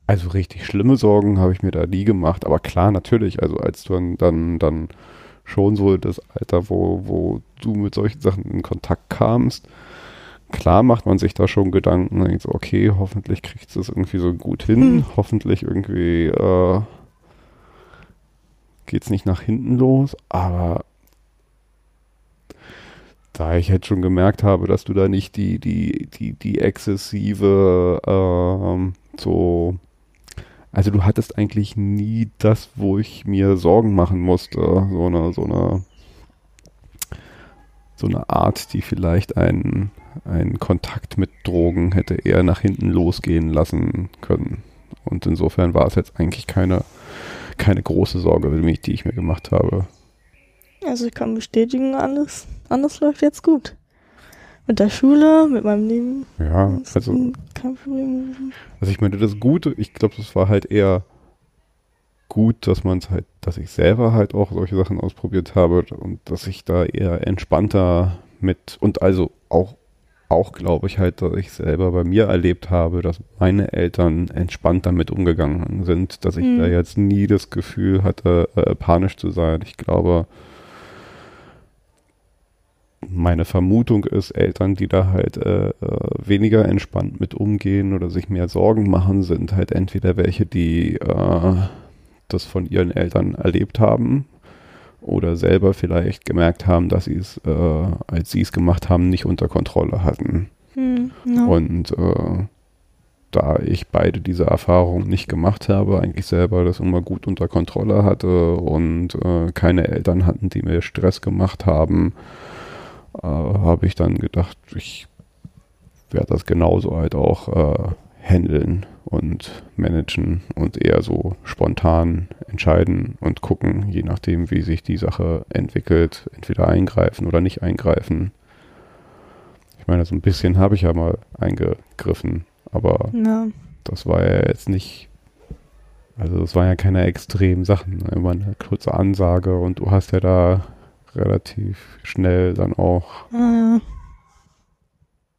Also richtig schlimme Sorgen habe ich mir da nie gemacht, aber klar, natürlich, also als du dann, dann, dann schon so das Alter, wo, wo du mit solchen Sachen in Kontakt kamst, klar macht man sich da schon Gedanken, denkt so, okay, hoffentlich kriegst du es irgendwie so gut hin, hm. hoffentlich irgendwie äh, geht es nicht nach hinten los, aber da ich jetzt schon gemerkt habe, dass du da nicht die, die, die, die exzessive ähm, so also du hattest eigentlich nie das, wo ich mir Sorgen machen musste. So eine, so eine, so eine Art, die vielleicht einen, einen Kontakt mit Drogen hätte eher nach hinten losgehen lassen können. Und insofern war es jetzt eigentlich keine, keine große Sorge, die ich mir gemacht habe. Also ich kann bestätigen, alles, alles läuft jetzt gut mit der Schule, mit meinem Leben. Ja, also. Kein Problem. Also ich meine, das Gute, ich glaube, das war halt eher gut, dass man es halt, dass ich selber halt auch solche Sachen ausprobiert habe und dass ich da eher entspannter mit und also auch auch glaube ich halt, dass ich selber bei mir erlebt habe, dass meine Eltern entspannt damit umgegangen sind, dass ich mhm. da jetzt nie das Gefühl hatte, äh, panisch zu sein. Ich glaube, meine Vermutung ist, Eltern, die da halt äh, äh, weniger entspannt mit umgehen oder sich mehr Sorgen machen, sind halt entweder welche, die äh, das von ihren Eltern erlebt haben oder selber vielleicht gemerkt haben, dass sie es, äh, als sie es gemacht haben, nicht unter Kontrolle hatten. Hm, no. Und äh, da ich beide diese Erfahrungen nicht gemacht habe, eigentlich selber das immer gut unter Kontrolle hatte und äh, keine Eltern hatten, die mir Stress gemacht haben, äh, habe ich dann gedacht, ich werde das genauso halt auch äh, handeln und managen und eher so spontan entscheiden und gucken, je nachdem, wie sich die Sache entwickelt, entweder eingreifen oder nicht eingreifen. Ich meine, so ein bisschen habe ich ja mal eingegriffen, aber ja. das war ja jetzt nicht, also es waren ja keine extremen Sachen, ne? immer eine kurze Ansage und du hast ja da relativ schnell dann auch äh,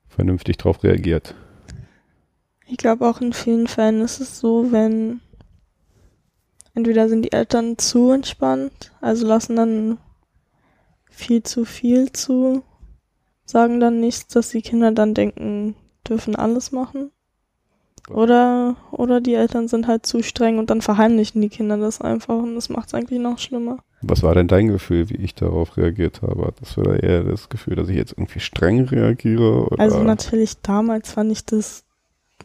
vernünftig drauf reagiert. Ich glaube auch in vielen Fällen ist es so, wenn entweder sind die Eltern zu entspannt, also lassen dann viel zu viel zu, sagen dann nichts, dass die Kinder dann denken, dürfen alles machen. Oder, oder die Eltern sind halt zu streng und dann verheimlichen die Kinder das einfach und das macht es eigentlich noch schlimmer. Was war denn dein Gefühl, wie ich darauf reagiert habe? Das war eher das Gefühl, dass ich jetzt irgendwie streng reagiere? Oder? Also natürlich damals fand ich das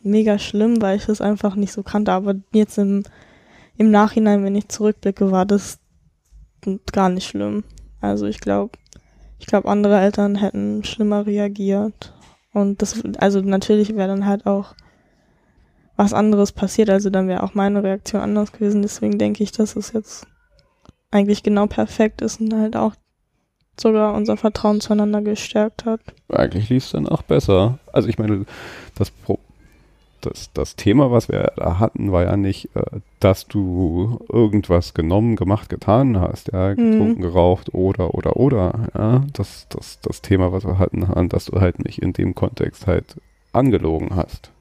mega schlimm, weil ich das einfach nicht so kannte. Aber jetzt im, im Nachhinein, wenn ich zurückblicke, war das gar nicht schlimm. Also ich glaube, ich glaube, andere Eltern hätten schlimmer reagiert. Und das, also natürlich wäre dann halt auch was anderes passiert. Also dann wäre auch meine Reaktion anders gewesen. Deswegen denke ich, dass es jetzt eigentlich genau perfekt ist und halt auch sogar unser Vertrauen zueinander gestärkt hat. Eigentlich lief es dann auch besser. Also ich meine, das, das, das Thema, was wir da hatten, war ja nicht, äh, dass du irgendwas genommen, gemacht, getan hast, ja, mhm. getrunken, mhm. geraucht oder, oder, oder, ja. Das, das, das Thema, was wir hatten, dass du halt nicht in dem Kontext halt angelogen hast.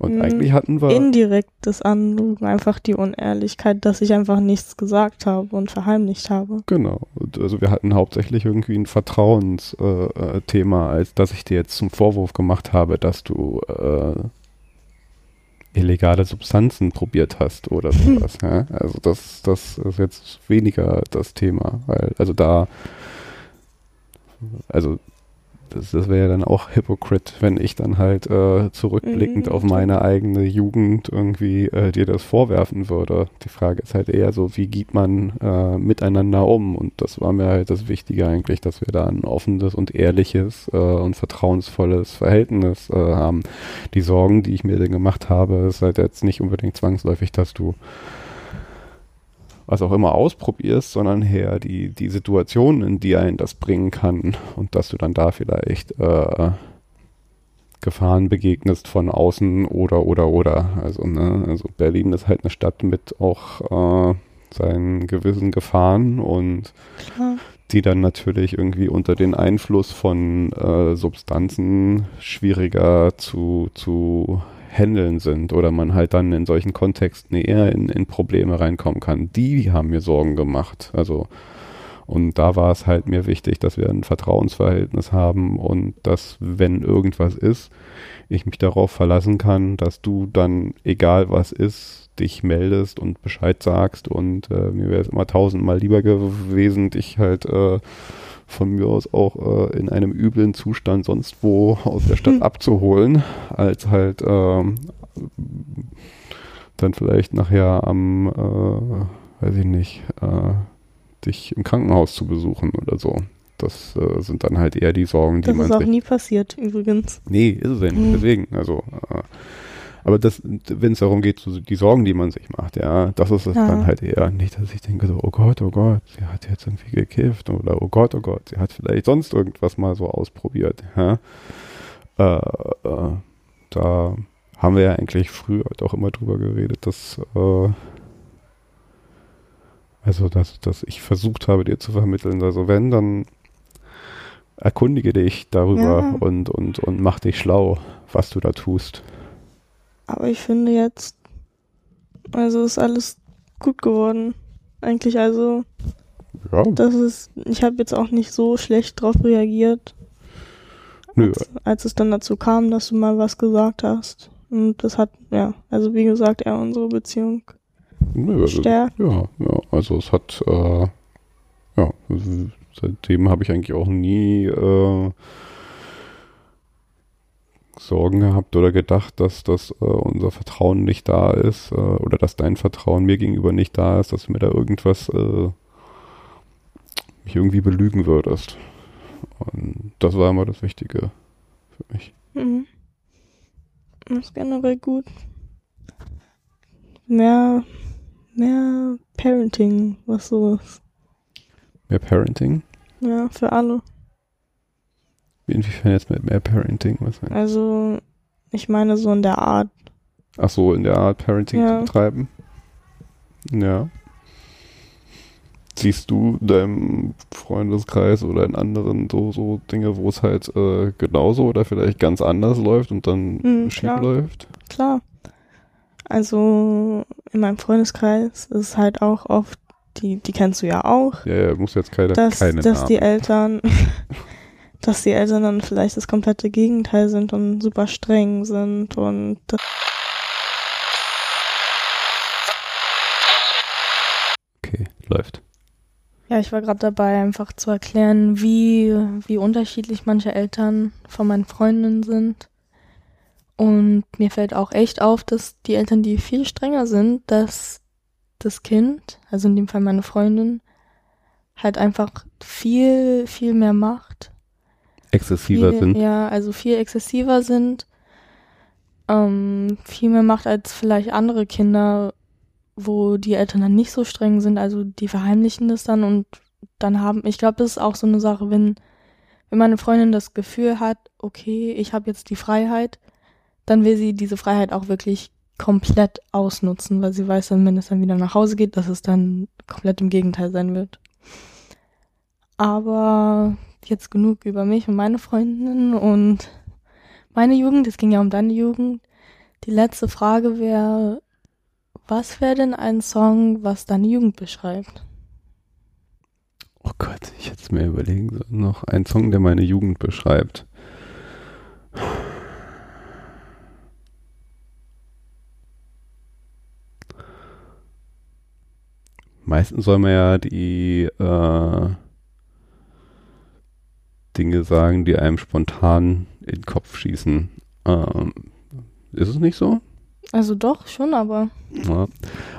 Und mhm. eigentlich hatten wir. Indirektes Anlügen, einfach die Unehrlichkeit, dass ich einfach nichts gesagt habe und verheimlicht habe. Genau. Also wir hatten hauptsächlich irgendwie ein Vertrauensthema, äh, als dass ich dir jetzt zum Vorwurf gemacht habe, dass du äh, illegale Substanzen probiert hast oder sowas. ja? Also das, das ist jetzt weniger das Thema, weil also da also das, das wäre ja dann auch Hypocrite, wenn ich dann halt äh, zurückblickend mhm. auf meine eigene Jugend irgendwie äh, dir das vorwerfen würde. Die Frage ist halt eher so, wie geht man äh, miteinander um? Und das war mir halt das Wichtige eigentlich, dass wir da ein offenes und ehrliches äh, und vertrauensvolles Verhältnis äh, haben. Die Sorgen, die ich mir denn gemacht habe, ist halt jetzt nicht unbedingt zwangsläufig, dass du was auch immer ausprobierst, sondern her die, die Situation, in die einen das bringen kann und dass du dann da vielleicht äh, Gefahren begegnest von außen oder oder oder. Also, ne, also Berlin ist halt eine Stadt mit auch äh, seinen gewissen Gefahren und Klar. die dann natürlich irgendwie unter den Einfluss von äh, Substanzen schwieriger zu, zu handeln sind oder man halt dann in solchen Kontexten eher in, in Probleme reinkommen kann. Die haben mir Sorgen gemacht. Also und da war es halt mir wichtig, dass wir ein Vertrauensverhältnis haben und dass, wenn irgendwas ist, ich mich darauf verlassen kann, dass du dann, egal was ist, dich meldest und Bescheid sagst. Und äh, mir wäre es immer tausendmal lieber gewesen, dich halt äh, von mir aus auch äh, in einem üblen Zustand sonst wo aus der Stadt hm. abzuholen, als halt ähm, dann vielleicht nachher am, äh, weiß ich nicht, äh, dich im Krankenhaus zu besuchen oder so. Das äh, sind dann halt eher die Sorgen, die das man. Das ist auch nie passiert, übrigens. Nee, ist es ja nicht. Mhm. Deswegen, also. Aber das, wenn es darum geht, so die Sorgen, die man sich macht, ja, das ist es ja. dann halt eher nicht, dass ich denke so, oh Gott, oh Gott, sie hat jetzt irgendwie gekifft oder oh Gott, oh Gott, sie hat vielleicht sonst irgendwas mal so ausprobiert, ja. Äh, äh, da haben wir ja eigentlich früher halt auch immer drüber geredet, dass äh, also, dass, dass ich versucht habe, dir zu vermitteln. Also, wenn, dann erkundige dich darüber ja. und, und, und mach dich schlau, was du da tust. Aber ich finde jetzt, also ist alles gut geworden. Eigentlich, also, ja. das ist, ich habe jetzt auch nicht so schlecht drauf reagiert. Nö. Als, als es dann dazu kam, dass du mal was gesagt hast. Und das hat, ja, also wie gesagt, eher unsere Beziehung Nö, also, Ja, ja. Also es hat, äh, ja, seitdem habe ich eigentlich auch nie äh, Sorgen gehabt oder gedacht, dass, dass äh, unser Vertrauen nicht da ist äh, oder dass dein Vertrauen mir gegenüber nicht da ist, dass du mir da irgendwas äh, mich irgendwie belügen würdest. Und das war immer das Wichtige für mich. Mhm. Das ist generell gut. Mehr mehr Parenting, was sowas. Mehr Parenting? Ja, für alle. Inwiefern jetzt mit mehr Parenting? Was also, ich meine so in der Art. Ach so, in der Art Parenting ja. zu betreiben? Ja. Siehst du in deinem Freundeskreis oder in anderen so, so Dinge, wo es halt äh, genauso oder vielleicht ganz anders läuft und dann mhm, schief klar. läuft? Klar. Also in meinem Freundeskreis ist es halt auch oft, die, die kennst du ja auch. Ja, ja, muss jetzt keine, dass, keine dass die Eltern, dass die Eltern dann vielleicht das komplette Gegenteil sind und super streng sind und Okay, läuft. Ja, ich war gerade dabei, einfach zu erklären, wie, wie unterschiedlich manche Eltern von meinen Freundinnen sind. Und mir fällt auch echt auf, dass die Eltern, die viel strenger sind, dass das Kind, also in dem Fall meine Freundin, halt einfach viel, viel mehr macht. Exzessiver viel, sind. Ja, also viel exzessiver sind. Ähm, viel mehr macht als vielleicht andere Kinder, wo die Eltern dann nicht so streng sind. Also die verheimlichen das dann und dann haben, ich glaube, das ist auch so eine Sache, wenn, wenn meine Freundin das Gefühl hat, okay, ich habe jetzt die Freiheit, dann will sie diese Freiheit auch wirklich komplett ausnutzen, weil sie weiß dann, wenn es dann wieder nach Hause geht, dass es dann komplett im Gegenteil sein wird. Aber jetzt genug über mich und meine Freundinnen und meine Jugend. Es ging ja um deine Jugend. Die letzte Frage wäre, was wäre denn ein Song, was deine Jugend beschreibt? Oh Gott, ich hätte es mir überlegen sollen. Noch ein Song, der meine Jugend beschreibt. Meistens soll man ja die äh, Dinge sagen, die einem spontan in den Kopf schießen. Ähm, ist es nicht so? Also doch, schon, aber. Ja.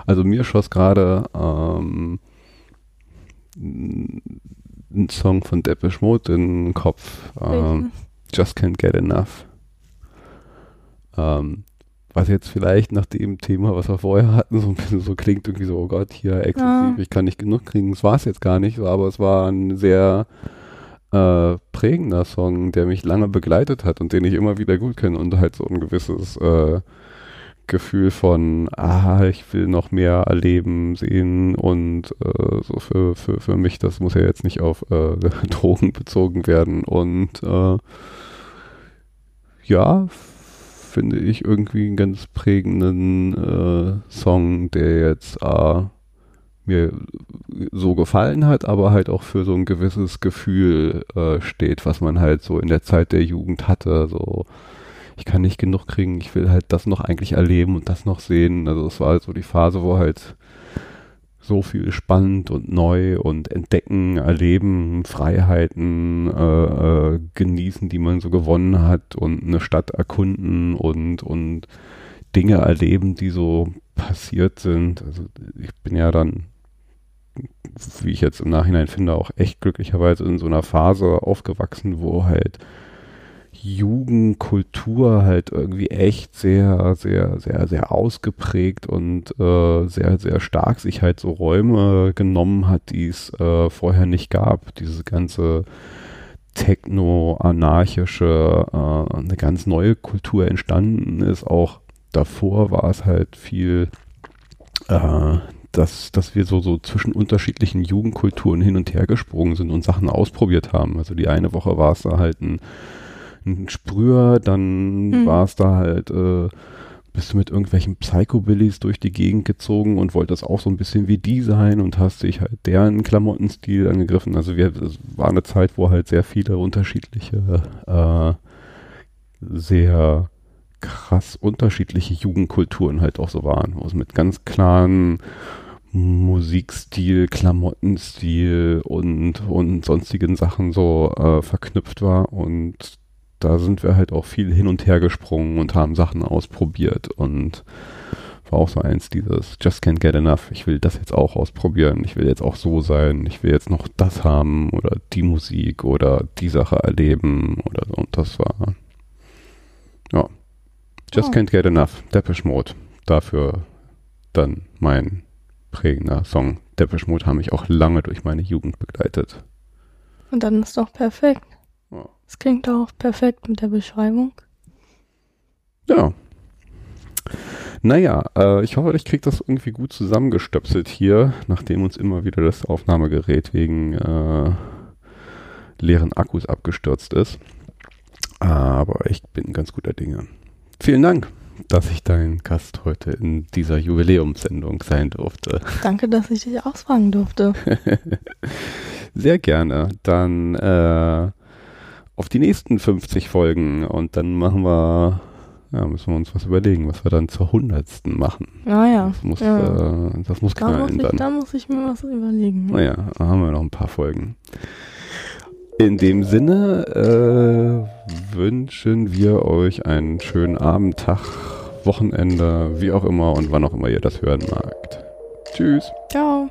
Also mir schoss gerade ähm, ein Song von Depeche Mode in den Kopf. Ähm, Just Can't Get Enough. Ähm, was jetzt vielleicht nach dem Thema, was wir vorher hatten, so ein bisschen so klingt, irgendwie so, oh Gott, hier exzessiv, ja. ich kann nicht genug kriegen. Das war es jetzt gar nicht, aber es war ein sehr äh, prägender Song, der mich lange begleitet hat und den ich immer wieder gut kenne und halt so ein gewisses äh, Gefühl von, ah, ich will noch mehr erleben, sehen und äh, so für, für, für mich, das muss ja jetzt nicht auf äh, Drogen bezogen werden und äh, ja, finde ich irgendwie einen ganz prägenden äh, Song, der jetzt äh, mir so gefallen hat, aber halt auch für so ein gewisses Gefühl äh, steht, was man halt so in der Zeit der Jugend hatte, so ich kann nicht genug kriegen, ich will halt das noch eigentlich erleben und das noch sehen. Also es war halt so die Phase, wo halt so viel spannend und neu und entdecken, erleben, Freiheiten äh, äh, genießen, die man so gewonnen hat und eine Stadt erkunden und und Dinge erleben, die so passiert sind. Also ich bin ja dann, wie ich jetzt im Nachhinein finde, auch echt glücklicherweise in so einer Phase aufgewachsen, wo halt Jugendkultur halt irgendwie echt sehr, sehr, sehr, sehr ausgeprägt und äh, sehr, sehr stark sich halt so Räume genommen hat, die es äh, vorher nicht gab. Diese ganze techno-anarchische, äh, eine ganz neue Kultur entstanden ist. Auch davor war es halt viel, äh, dass, dass wir so, so zwischen unterschiedlichen Jugendkulturen hin und her gesprungen sind und Sachen ausprobiert haben. Also die eine Woche war es da halt ein ein Sprüher, dann mhm. war es da halt, äh, bist du mit irgendwelchen Psychobillies durch die Gegend gezogen und wolltest auch so ein bisschen wie die sein und hast dich halt deren Klamottenstil angegriffen. Also wir, es war eine Zeit, wo halt sehr viele unterschiedliche, äh, sehr krass unterschiedliche Jugendkulturen halt auch so waren, wo es mit ganz klaren Musikstil, Klamottenstil und, und sonstigen Sachen so äh, verknüpft war und da sind wir halt auch viel hin und her gesprungen und haben Sachen ausprobiert und war auch so eins dieses Just can't get enough. Ich will das jetzt auch ausprobieren. Ich will jetzt auch so sein. Ich will jetzt noch das haben oder die Musik oder die Sache erleben oder so. Und das war, ja. Just oh. can't get enough. Depeche Mode. Dafür dann mein prägender Song. Depeche Mode haben mich auch lange durch meine Jugend begleitet. Und dann ist doch perfekt. Das klingt auch perfekt mit der Beschreibung. Ja. Naja, äh, ich hoffe, ich kriege das irgendwie gut zusammengestöpselt hier, nachdem uns immer wieder das Aufnahmegerät wegen äh, leeren Akkus abgestürzt ist. Aber ich bin ganz guter Dinge. Vielen Dank, dass ich dein Gast heute in dieser Jubiläumssendung sein durfte. Danke, dass ich dich ausfragen durfte. Sehr gerne. Dann äh, auf die nächsten 50 Folgen und dann machen wir, ja, müssen wir uns was überlegen, was wir dann zur hundertsten machen. Ah ja. Das muss, ja. Äh, das muss knallen da muss ich, dann. Da muss ich mir was überlegen. Naja, da haben wir noch ein paar Folgen. In dem Sinne äh, wünschen wir euch einen schönen Abend, Tag, Wochenende, wie auch immer und wann auch immer ihr das hören magt. Tschüss. Ciao.